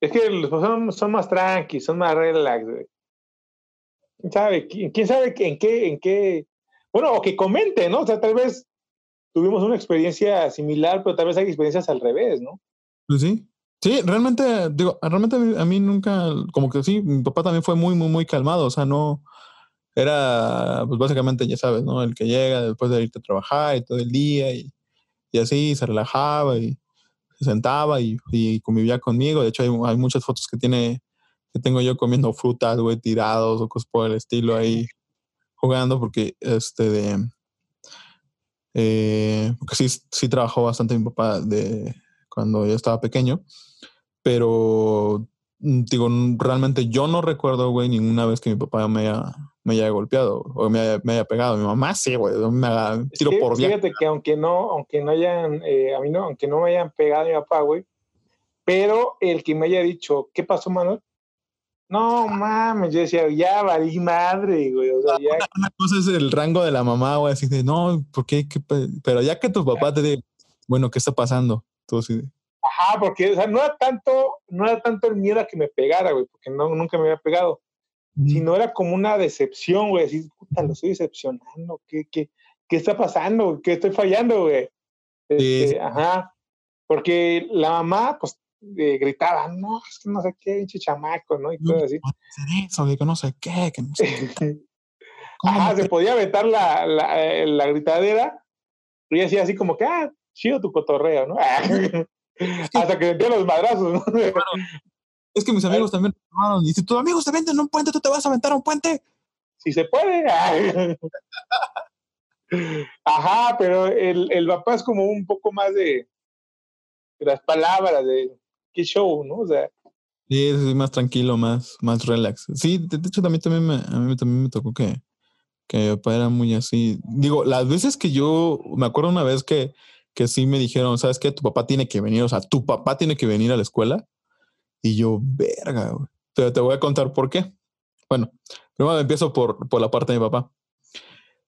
Speaker 2: es que los son, son más tranqui, son más relax, güey. ¿Quién sabe? ¿Quién sabe en qué, en qué? Bueno, o que comente, ¿no? O sea, tal vez tuvimos una experiencia similar, pero tal vez hay experiencias al revés, ¿no?
Speaker 1: Pues sí. Sí, realmente, digo, realmente a mí nunca, como que sí, mi papá también fue muy, muy, muy calmado, o sea, no, era, pues básicamente, ya sabes, ¿no? El que llega después de irte a trabajar y todo el día y, y así, se relajaba y se sentaba y, y convivía conmigo. De hecho, hay, hay, muchas fotos que tiene, que tengo yo comiendo frutas, güey, tirados o cosas por el estilo ahí, jugando, porque este de, eh, porque sí, sí trabajó bastante mi papá de cuando yo estaba pequeño. Pero, mm, digo, realmente yo no recuerdo, güey, ninguna vez que mi papá me haya, me haya golpeado o me haya, me haya pegado. Mi mamá sí, güey, me haga tiro por
Speaker 2: día. Fíjate que aunque no, aunque no hayan, eh, a mí no, aunque no me hayan pegado mi papá, güey, pero el que me haya dicho, ¿qué pasó, Manuel? No mames, yo decía, ya valí madre, güey. O sea, ya... (laughs)
Speaker 1: Una cosa es el rango de la mamá, güey, así de, no, ¿por qué? Pero ya que tu papá te dice, bueno, ¿qué está pasando? De,
Speaker 2: Ajá, porque o sea, no era tanto, no era tanto el miedo a que me pegara, güey, porque no, nunca me había pegado, sino era como una decepción, güey, decir, puta, lo estoy decepcionando, ¿qué, qué, qué está pasando? ¿Qué estoy fallando, güey? Este, ajá. Porque la mamá, pues, eh, gritaba, no, es que no sé qué, pinche chamaco, ¿no? Y todo así.
Speaker 1: Eso, que no sé qué, que no sé qué. (laughs)
Speaker 2: Ajá, se podía aventar la, la, eh, la gritadera y decía así como que, ah, chido tu cotorreo, ¿no? (laughs) (laughs) Hasta que metía los madrazos, ¿no? (laughs)
Speaker 1: Es que mis amigos también y si tus amigos te venden un puente, tú te vas a aventar un puente.
Speaker 2: Si se puede. Ajá, pero el, el papá es como un poco más de, de las palabras, de qué show, ¿no? O sea.
Speaker 1: Sí, es más tranquilo, más, más relax. Sí, de, hecho también, también me, a mí también me tocó que, que mi papá era muy así. Digo, las veces que yo, me acuerdo una vez que, que sí me dijeron, ¿sabes qué? Tu papá tiene que venir, o sea, tu papá tiene que venir a la escuela. Y yo, verga, güey. Pero te voy a contar por qué. Bueno, primero empiezo por, por la parte de mi papá.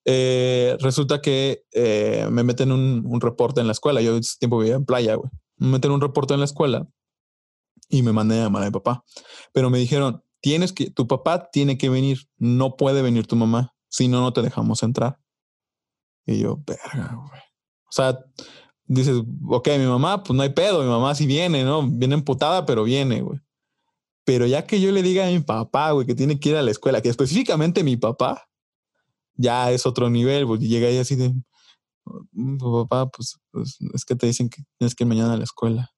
Speaker 1: Eh, resulta que eh, me meten un, un, reporte en la escuela. Yo ese tiempo vivía en playa, güey. Me meten un reporte en la escuela y me mandé a llamar a mi papá. Pero me dijeron, tienes que, tu papá tiene que venir, no puede venir tu mamá, si no, no te dejamos entrar. Y yo, verga, güey. O sea, dices, ok, mi mamá, pues no hay pedo, mi mamá sí viene, ¿no? Viene emputada, pero viene, güey. Pero ya que yo le diga a mi papá, güey, que tiene que ir a la escuela, que específicamente mi papá, ya es otro nivel, güey. Y llega ahí así de, mm, papá, pues, pues, es que te dicen que tienes que ir mañana a la escuela.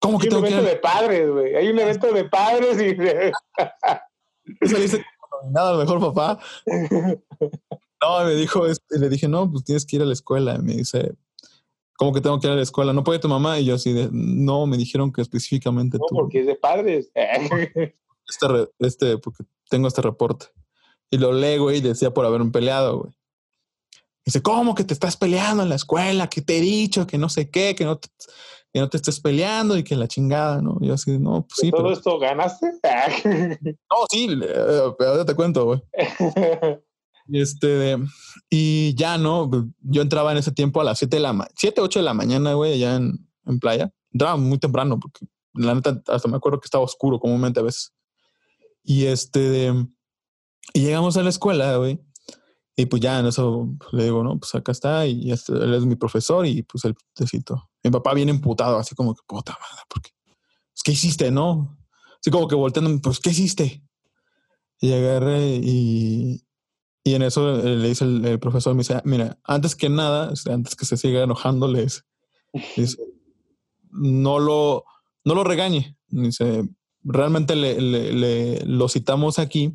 Speaker 2: ¿Cómo que Hay un evento de padres, güey. Hay un evento de padres y... (laughs)
Speaker 1: Saliste nada, mejor papá. (laughs) No, me dijo, le dije, no, pues tienes que ir a la escuela. Y me dice, ¿Cómo que tengo que ir a la escuela? ¿No puede tu mamá? Y yo así de, no, me dijeron que específicamente
Speaker 2: no, porque es de padres. (laughs)
Speaker 1: este, este, porque tengo este reporte. Y lo leo, güey, y decía por haberme peleado, güey. Dice, ¿cómo que te estás peleando en la escuela? Que te he dicho, que no sé qué, que no te, que no te estés peleando y que la chingada, ¿no? Yo así, no, pues sí.
Speaker 2: ¿Todo esto ganaste? (laughs)
Speaker 1: no, sí, eh, pero ya te cuento, güey. (laughs) Este, y ya, ¿no? Yo entraba en ese tiempo a las 7 de la 7, 8 de la mañana, güey, allá en, en playa. Entraba muy temprano porque la neta hasta me acuerdo que estaba oscuro comúnmente a veces. Y este, y llegamos a la escuela, güey. Y pues ya en eso pues, le digo, no, pues acá está y este, él es mi profesor y pues el putecito. Mi papá viene emputado, así como que puta madre, porque, pues, ¿qué hiciste, no? Así como que volteando, pues, ¿qué hiciste? Y agarré y, y en eso eh, le dice el, profesor, me dice, mira, antes que nada, antes que se siga enojando, dice, no lo, no lo regañe. Dice, realmente le, le, lo citamos aquí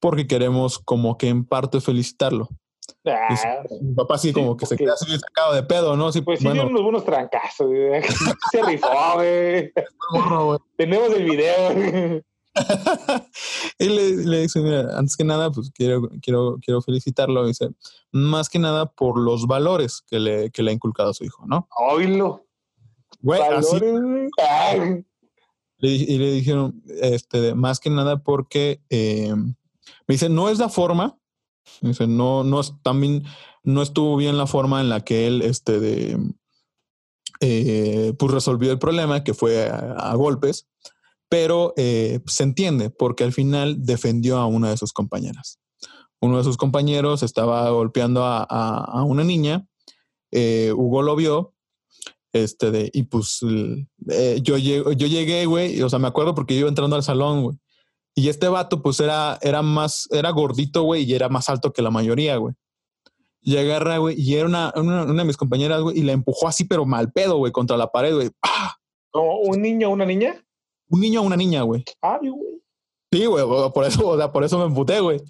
Speaker 1: porque queremos como que en parte felicitarlo. Ah, mi papá sí como que se queda así sacado de pedo, ¿no? Sí,
Speaker 2: pues sí, bueno. unos buenos trancazos, (laughs) se rifó, güey. Tenemos el video. (laughs)
Speaker 1: y le, dice, mira, antes que nada, pues quiero, quiero, quiero felicitarlo. Dice, más que nada por los valores que le, que le ha inculcado a su hijo, ¿no?
Speaker 2: Oílo.
Speaker 1: Güey, así. y le dijeron, este, más que nada porque eh, me dice, no es la forma. Dice, no, no también no estuvo bien la forma en la que él, este, de, eh, pues resolvió el problema, que fue a golpes pero eh, se entiende porque al final defendió a una de sus compañeras. Uno de sus compañeros estaba golpeando a, una niña, eh, Hugo lo vio, este, de, y pues eh, yo, yo llegué, güey, o sea, me acuerdo porque yo iba entrando al salón, güey, y este vato pues era, era más, era gordito, güey, y era más alto que la mayoría, güey. Y agarra, güey, y era una, una, de mis compañeras, güey, y la empujó así, pero mal pedo, güey, contra la pared, güey.
Speaker 2: ¿Como un niño o una niña?
Speaker 1: Un niño a una niña, güey.
Speaker 2: Güey.
Speaker 1: Sí, güey, por eso, o sea, por eso me emputé, güey.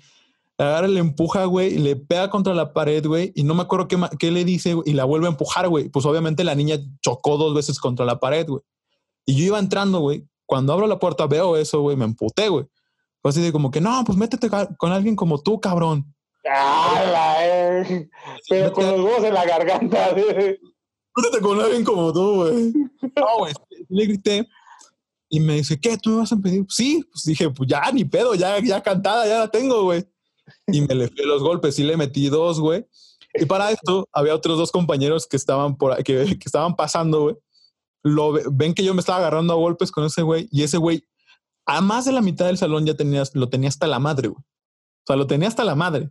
Speaker 1: Agarra, le empuja, güey, le pega contra la pared, güey, y no me acuerdo qué, qué le dice, y la vuelve a empujar, güey. Pues obviamente la niña chocó dos veces contra la pared, güey. Y yo iba entrando, güey. Cuando abro la puerta veo eso, güey, me emputé, güey. Fue así de como que, no, pues métete con alguien como tú, cabrón.
Speaker 2: Ah, eh. Pero con los huevos en la garganta. (laughs)
Speaker 1: Métete con alguien como tú, güey. (laughs) No, güey. Le grité y me dice, ¿qué? ¿Tú me vas a pedir? Sí, pues dije, pues ya, ni pedo, ya, ya cantada, ya la tengo, güey. Y me le fui los golpes y le metí dos, güey. Y para esto había otros dos compañeros que estaban por que, que estaban pasando, güey. Lo ven que yo me estaba agarrando a golpes con ese güey y ese güey a más de la mitad del salón ya tenías, lo tenía hasta la madre, güey. O sea, lo tenía hasta la madre.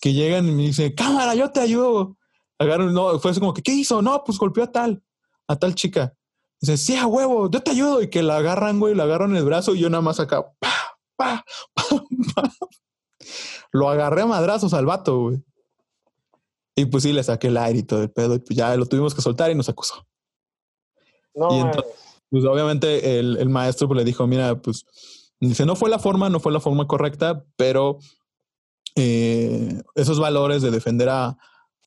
Speaker 1: Que llegan y me dicen, cámara, yo te ayudo. agarran, no, fue así como que, ¿qué hizo? No, pues golpeó a tal, a tal chica. Dice, sí, a huevo, yo te ayudo. Y que la agarran, güey, la agarran en el brazo y yo nada más acá, pa, pa, pa, Lo agarré a madrazos al vato, güey. Y pues sí, le saqué el aire y todo el pedo. Y pues ya lo tuvimos que soltar y nos acusó. No, y entonces, pues obviamente el, el maestro pues, le dijo, mira, pues, dice, no fue la forma, no fue la forma correcta, pero eh, esos valores de defender a,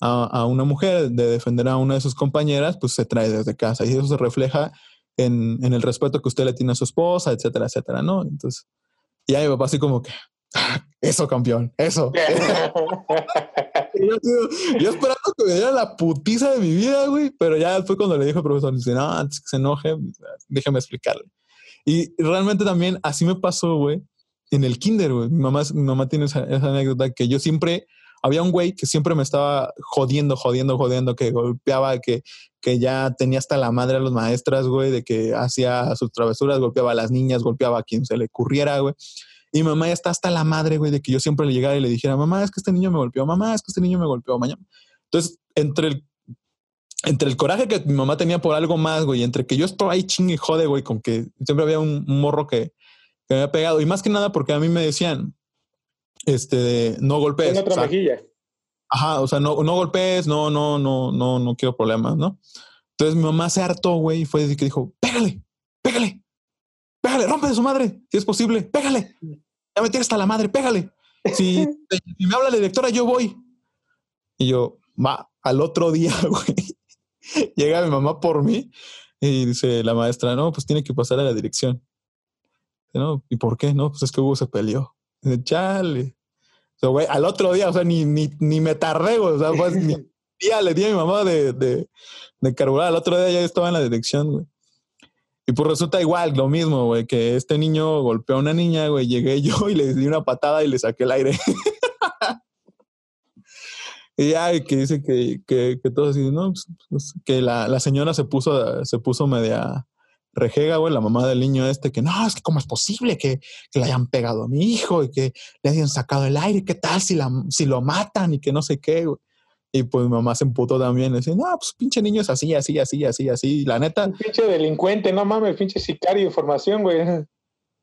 Speaker 1: a, una mujer, de defender a una de sus compañeras, pues se trae desde casa y eso se refleja en, en el respeto que usted le tiene a su esposa, etcétera, etcétera, ¿no? Entonces, ya mi papá así como que, ah, eso campeón, eso. (laughs) yo, yo, esperando que me diera la putiza de mi vida, güey, pero ya fue cuando le dijo al profesor, dice, no, antes que se enoje, déjame explicarle. Y realmente también así me pasó, güey, en el kinder, güey. Mi mamá, mi mamá tiene esa, esa anécdota que yo siempre había un güey que siempre me estaba jodiendo, jodiendo, jodiendo, que golpeaba, que, que ya tenía hasta la madre a los maestras, güey, de que hacía sus travesuras, golpeaba a las niñas, golpeaba a quien se le ocurriera, güey. Y mamá ya está hasta la madre, güey, de que yo siempre le llegara y le dijera, mamá, es que este niño me golpeó, mamá, es que este niño me golpeó, mañana. Entonces, entre el, entre el coraje que mi mamá tenía por algo más, güey, entre que yo estaba ahí chingue y jode, güey, con que siempre había un, morro que, que me había pegado. Y más que nada porque a mí me decían, este, no golpees.
Speaker 2: En otra mejilla.
Speaker 1: Ajá, o sea, no, no golpees, no, no, no, no, no quiero problemas, ¿no? Entonces mi mamá se hartó, güey, y fue que dijo, pégale, pégale, pégale, rompe de su madre, si es posible, pégale. Ya me tienes hasta la madre, pégale. Si, (laughs) si me habla la directora, yo voy. Y yo, va, al otro día, (laughs) güey, llega mi mamá por mí y dice la maestra, no, pues tiene que pasar a la dirección. ¿No? ¿Y por qué? No, pues es que Hugo se peleó. (laughs) Chale. güey, al otro día, o sea, ni, ni, ni me tardé, O sea, pues (laughs) ni día le di a mi mamá de, de, de carburar. Al otro día ya estaba en la dirección, güey. Y pues resulta igual, lo mismo, güey, que este niño golpeó a una niña, güey. Llegué yo y le di una patada y le saqué el aire. (laughs) y ya, que dice que, que, que todo así, ¿no? Pues, pues, que la, la, señora se puso, se puso media rejega, güey, la mamá del niño este, que no, es que cómo es posible que, que, le hayan pegado a mi hijo y que le hayan sacado el aire, qué tal si, la, si lo matan y que no sé qué, güey. Y pues mi mamá se emputó también, decía, no, pues pinche niño es así, así, así, así, así. la neta.
Speaker 2: Un pinche delincuente, no mames, pinche sicario de formación, güey.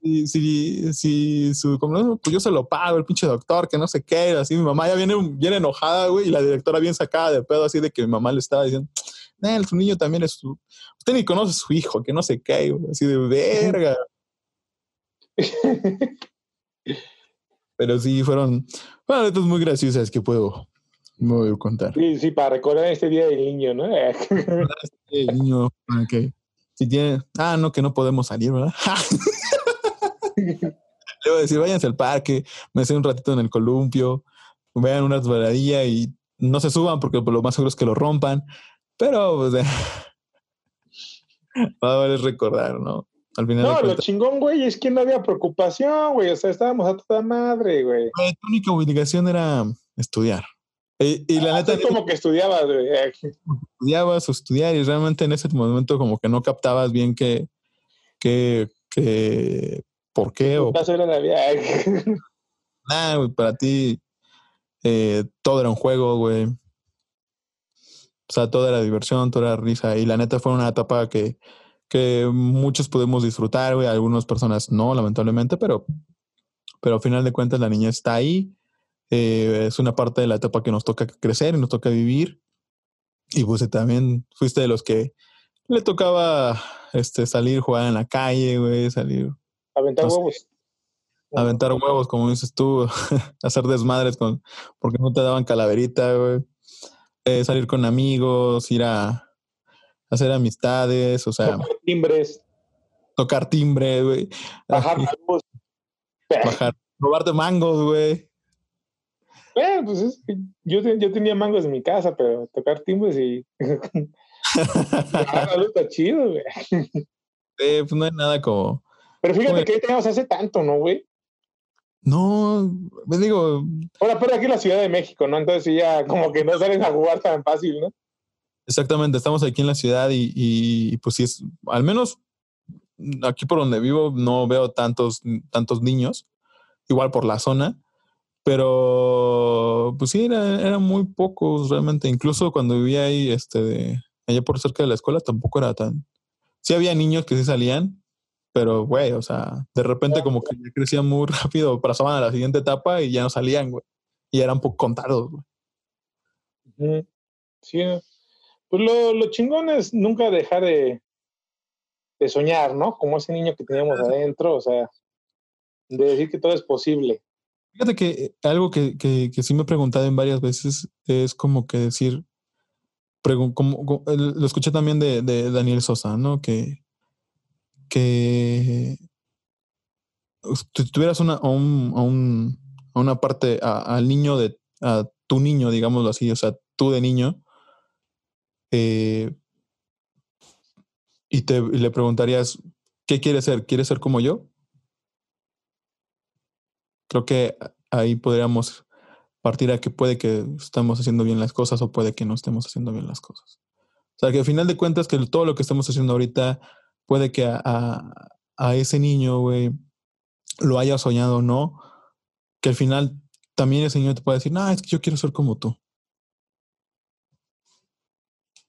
Speaker 1: Si, si, si su, como, pues yo se lo pago, el pinche doctor, que no sé qué, así mi mamá ya viene bien enojada, güey, y la directora bien sacada de pedo, así de que mi mamá le estaba diciendo, eh, su niño también es su, usted ni conoce a su hijo, que no se cae, así de verga. (laughs) Pero sí, fueron, bueno, es muy graciosas que puedo, contar.
Speaker 2: Sí, sí, para recordar este día del niño, ¿no? (laughs)
Speaker 1: este niño, que si tiene, ah, no, que no podemos salir, ¿verdad? (laughs) Le voy a decir, váyanse al parque, me hacen un ratito en el columpio, vean una resbaladilla y no se suban porque lo más seguro es que lo rompan. Pero, pues, va a valer recordar, ¿no?
Speaker 2: Al final no, lo chingón, güey, es que no había preocupación, güey. O sea, estábamos a toda madre, güey.
Speaker 1: Tu única obligación era estudiar. Y, la ah, neta.
Speaker 2: Es como que estudiabas, güey.
Speaker 1: Estudiabas o estudiar, y realmente en ese momento, como que no captabas bien que. que, que ¿Por qué? O...
Speaker 2: Era la vida.
Speaker 1: Nah, güey, para ti eh, todo era un juego, güey. O sea, toda era diversión, toda era risa. Y la neta fue una etapa que, que muchos pudimos disfrutar, güey. Algunas personas no, lamentablemente, pero, pero al final de cuentas la niña está ahí. Eh, es una parte de la etapa que nos toca crecer y nos toca vivir. Y pues también fuiste de los que le tocaba este, salir, jugar en la calle, güey, salir.
Speaker 2: Aventar huevos.
Speaker 1: Aventar huevos, como dices tú, (laughs) hacer desmadres con, porque no te daban calaverita, güey. Eh, salir con amigos, ir a hacer amistades, o sea.
Speaker 2: Tocar timbres.
Speaker 1: Tocar timbre, güey.
Speaker 2: Bajar la luz.
Speaker 1: Bajar. Robarte mangos, güey.
Speaker 2: Bueno, pues es que yo, yo tenía mangos en mi casa, pero tocar timbres y. Bajar la luz está chido, güey.
Speaker 1: Eh, pues no hay nada como.
Speaker 2: Pero fíjate que teníamos hace tanto, ¿no, güey?
Speaker 1: No, me digo.
Speaker 2: Ahora, pero aquí en la Ciudad de México, ¿no? Entonces ya como que no salen a jugar tan fácil, ¿no?
Speaker 1: Exactamente, estamos aquí en la ciudad y, y pues sí es, al menos aquí por donde vivo no veo tantos, tantos niños, igual por la zona, Pero, pues sí, eran muy pocos realmente. Incluso cuando vivía ahí, este, allá por cerca de la escuela, tampoco era tan. Sí había niños que sí salían, pero, güey, o sea, de repente como que crecían muy rápido, pasaban a la siguiente etapa y ya no salían, güey. Y eran poco contados,
Speaker 2: güey. Sí. Pues lo, lo chingón es nunca dejar de, de soñar, ¿no? Como ese niño que teníamos adentro, o sea, de decir que todo es posible.
Speaker 1: Fíjate que eh, algo que, que, sí me he preguntado en varias veces es como que decir, como, lo escuché también de, de, Daniel Sosa, ¿no? Que, que si tuvieras una, a, un, a, una parte, al niño de, a tu niño, digámoslo así, o sea, tú de niño, eh, y, te, y le preguntarías, ¿qué quieres ser? ¿Quieres ser como yo? Creo que ahí podríamos partir a que puede que estamos haciendo bien las cosas o puede que no estemos haciendo bien las cosas. O sea, que al final de cuentas que todo lo que estamos haciendo ahorita puede que a, a, ese niño, güey, lo haya soñado o no, que al final también ese niño te puede decir, no, es que yo quiero ser como tú.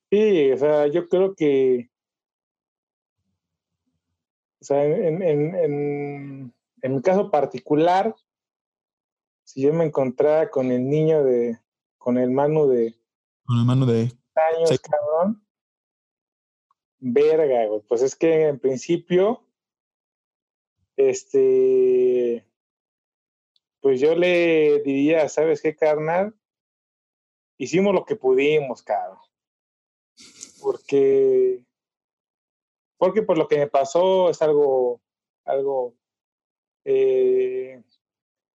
Speaker 2: Sí, o sea, yo creo que, o sea, en, en, en, en mi caso particular, si yo me encontrara con el niño de, con el mano de...
Speaker 1: Con el mano de...
Speaker 2: Años, cabrón. Verga, güey. Pues es que en principio, este, pues yo le diría, ¿sabes qué, carnal? Hicimos lo que pudimos, cabrón. Porque, porque por lo que me pasó es algo, algo, eh,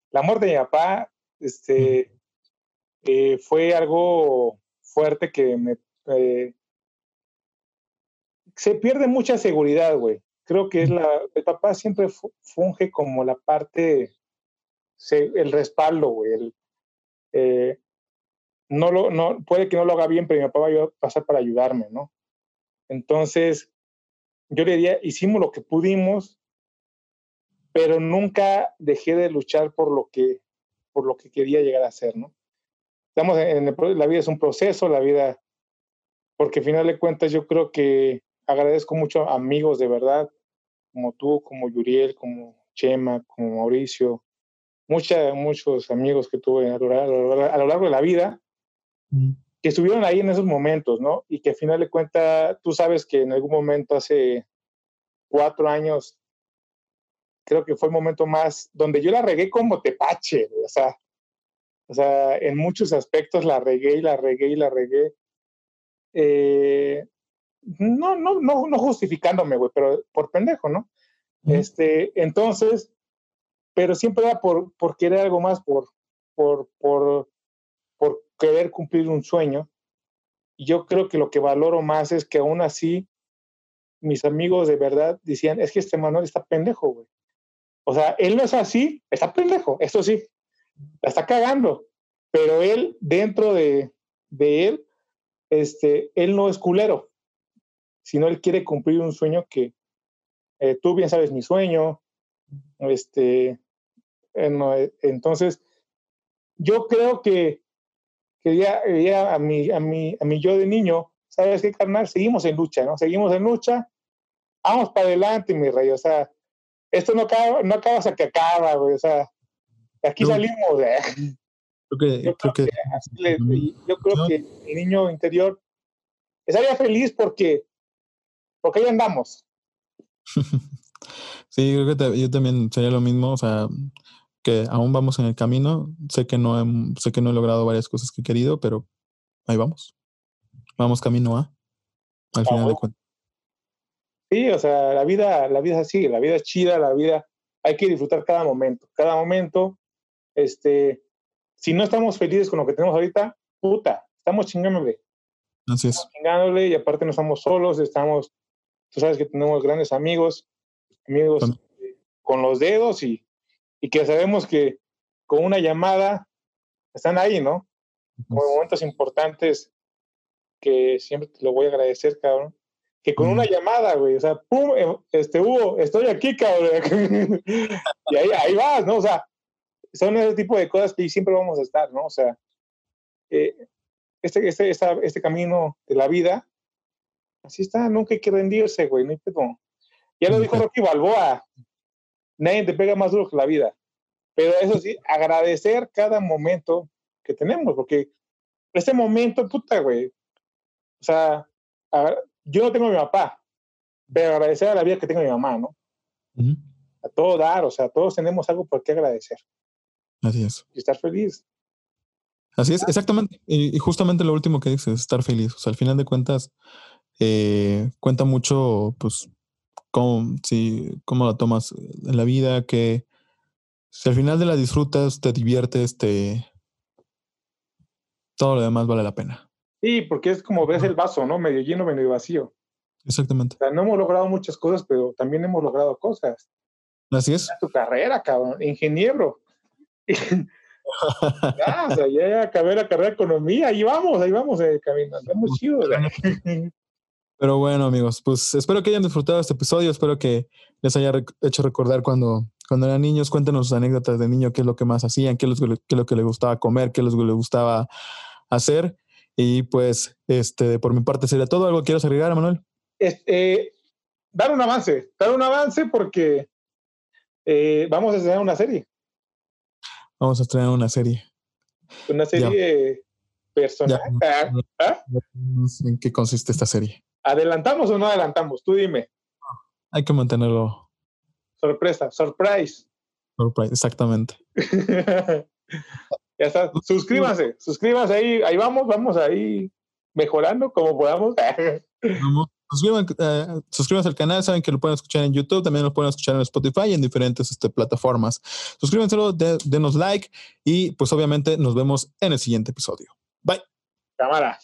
Speaker 2: la muerte de mi papá este, eh, fue algo fuerte que me... Eh, se pierde mucha seguridad, güey. Creo que es la, el papá siempre funge como la parte, el respaldo, güey. El, eh, no lo, no, puede que no lo haga bien, pero mi papá va a pasar para ayudarme, ¿no? Entonces, yo le diría, hicimos lo que pudimos, pero nunca dejé de luchar por lo que, por lo que quería llegar a ser, ¿no? Estamos en, la vida es un proceso, la vida, porque al final de cuentas yo creo que agradezco mucho a amigos de verdad, como tú, como Yuriel, como Chema, como Mauricio, mucha, muchos amigos que tuve a lo, largo, de la vida, mm. que estuvieron ahí en esos momentos, ¿no? Y que al final de cuentas, tú sabes que en algún momento hace cuatro años creo que fue el momento más donde yo la regué como tepache, o sea, o sea, en muchos aspectos la regué y la regué y la regué. Eh, no, no, no, no justificándome, güey, pero por pendejo, ¿no? Este, entonces, pero siempre era por, por querer algo más, por, por, por, por querer cumplir un sueño. Y yo creo que lo que valoro más es que aún así mis amigos de verdad decían, es que este Manuel está pendejo, güey. O sea, él no es así, está pendejo, eso sí, la está cagando, pero él, dentro de, de él, este, él no es culero, sino él quiere cumplir un sueño que eh, tú bien sabes mi sueño, este, eh, eh, entonces, yo creo que, que ya, a, mi, a, mi, a mi yo de niño, ¿sabes qué, carnal? Seguimos en lucha, ¿no? Seguimos en lucha, vamos para adelante, mi rey, o sea, esto no acaba, no acaba hasta que acaba, güey. O sea, aquí salimos, güey. yo, creo que, yo creo que el niño interior estaría feliz porque, porque ahí andamos. (laughs)
Speaker 1: sí, creo que yo también sería lo mismo, o sea, que aún vamos en el camino. Sé que no he, sé que no he logrado varias cosas que he querido, pero ahí vamos. Vamos camino a, al final de cuentas.
Speaker 2: Sí, o sea, la vida, la vida es así, la vida es chida, la vida, hay que disfrutar cada momento, cada momento, este, si no estamos felices con lo que tenemos ahorita, puta, estamos chingándole.
Speaker 1: Así es.
Speaker 2: Estamos chingándole y aparte no estamos solos, estamos, tú sabes que tenemos grandes amigos, amigos con los dedos y, y que sabemos que con una llamada están ahí, ¿no? Como momentos importantes que siempre te lo voy a agradecer, cabrón que con una llamada, güey, o sea, pum, eh, este Hugo, estoy aquí, cabrón. (laughs) y ahí, ahí vas, ¿no? O sea, son ese tipo de cosas que siempre vamos a estar, ¿no? O sea, eh, este, este, este camino de la vida, así está, nunca hay que rendirse, güey, no hay pedo. Ya lo dijo Rocky Balboa, nadie te pega más duro que la vida. Pero eso sí, agradecer cada momento que tenemos, porque este momento, puta, güey, o sea, yo no tengo a mi papá, pero agradecer a la vida que tengo a mi mamá, ¿no? A todo dar, o sea, todos tenemos algo por qué agradecer.
Speaker 1: Así es.
Speaker 2: Y estar feliz.
Speaker 1: Así es, exactamente. Y, justamente lo último que dices, estar feliz. O sea, al final de cuentas, eh, cuenta mucho, pues, cómo, si, cómo la tomas en la vida, que si al final de la disfrutas, te diviertes, te... Todo lo demás vale la pena.
Speaker 2: Sí, porque es como ves el vaso, ¿no? Medio lleno, medio vacío.
Speaker 1: Exactamente.
Speaker 2: O sea, no hemos logrado muchas cosas, pero también hemos logrado cosas.
Speaker 1: Así es.
Speaker 2: Tu carrera, cabrón, ingeniero. (laughs) ya, o sea, ya acabé la carrera de economía, ahí vamos, ahí vamos eh, caminando, muy chido. (laughs)
Speaker 1: Pero bueno, amigos, pues espero que hayan disfrutado este episodio, espero que les haya hecho recordar cuando, cuando eran niños, cuéntenos sus anécdotas de niño, qué es lo que más hacían, qué es lo, qué es lo que les gustaba comer, qué es lo que les gustaba hacer. Y pues, este, por mi parte sería todo. ¿Algo quieres agregar, Manuel?
Speaker 2: Este, dar un avance, dar un avance porque eh, vamos a estrenar una serie.
Speaker 1: Vamos a estrenar una serie.
Speaker 2: Una serie personal. ¿Ah?
Speaker 1: ¿En qué consiste esta serie?
Speaker 2: ¿Adelantamos o no adelantamos? Tú dime.
Speaker 1: Hay que mantenerlo.
Speaker 2: Sorpresa, surprise.
Speaker 1: Surprise, exactamente. (laughs)
Speaker 2: ya está. Suscríbanse, suscríbanse ahí, ahí vamos, vamos ahí mejorando como podamos. (laughs)
Speaker 1: Eh, suscríbanse al canal, saben que lo pueden escuchar en YouTube, también lo pueden escuchar en Spotify y en diferentes este, plataformas. Suscríbanse, denos like y pues obviamente nos vemos en el siguiente episodio. Bye.
Speaker 2: Cámara.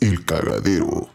Speaker 3: El cagadero.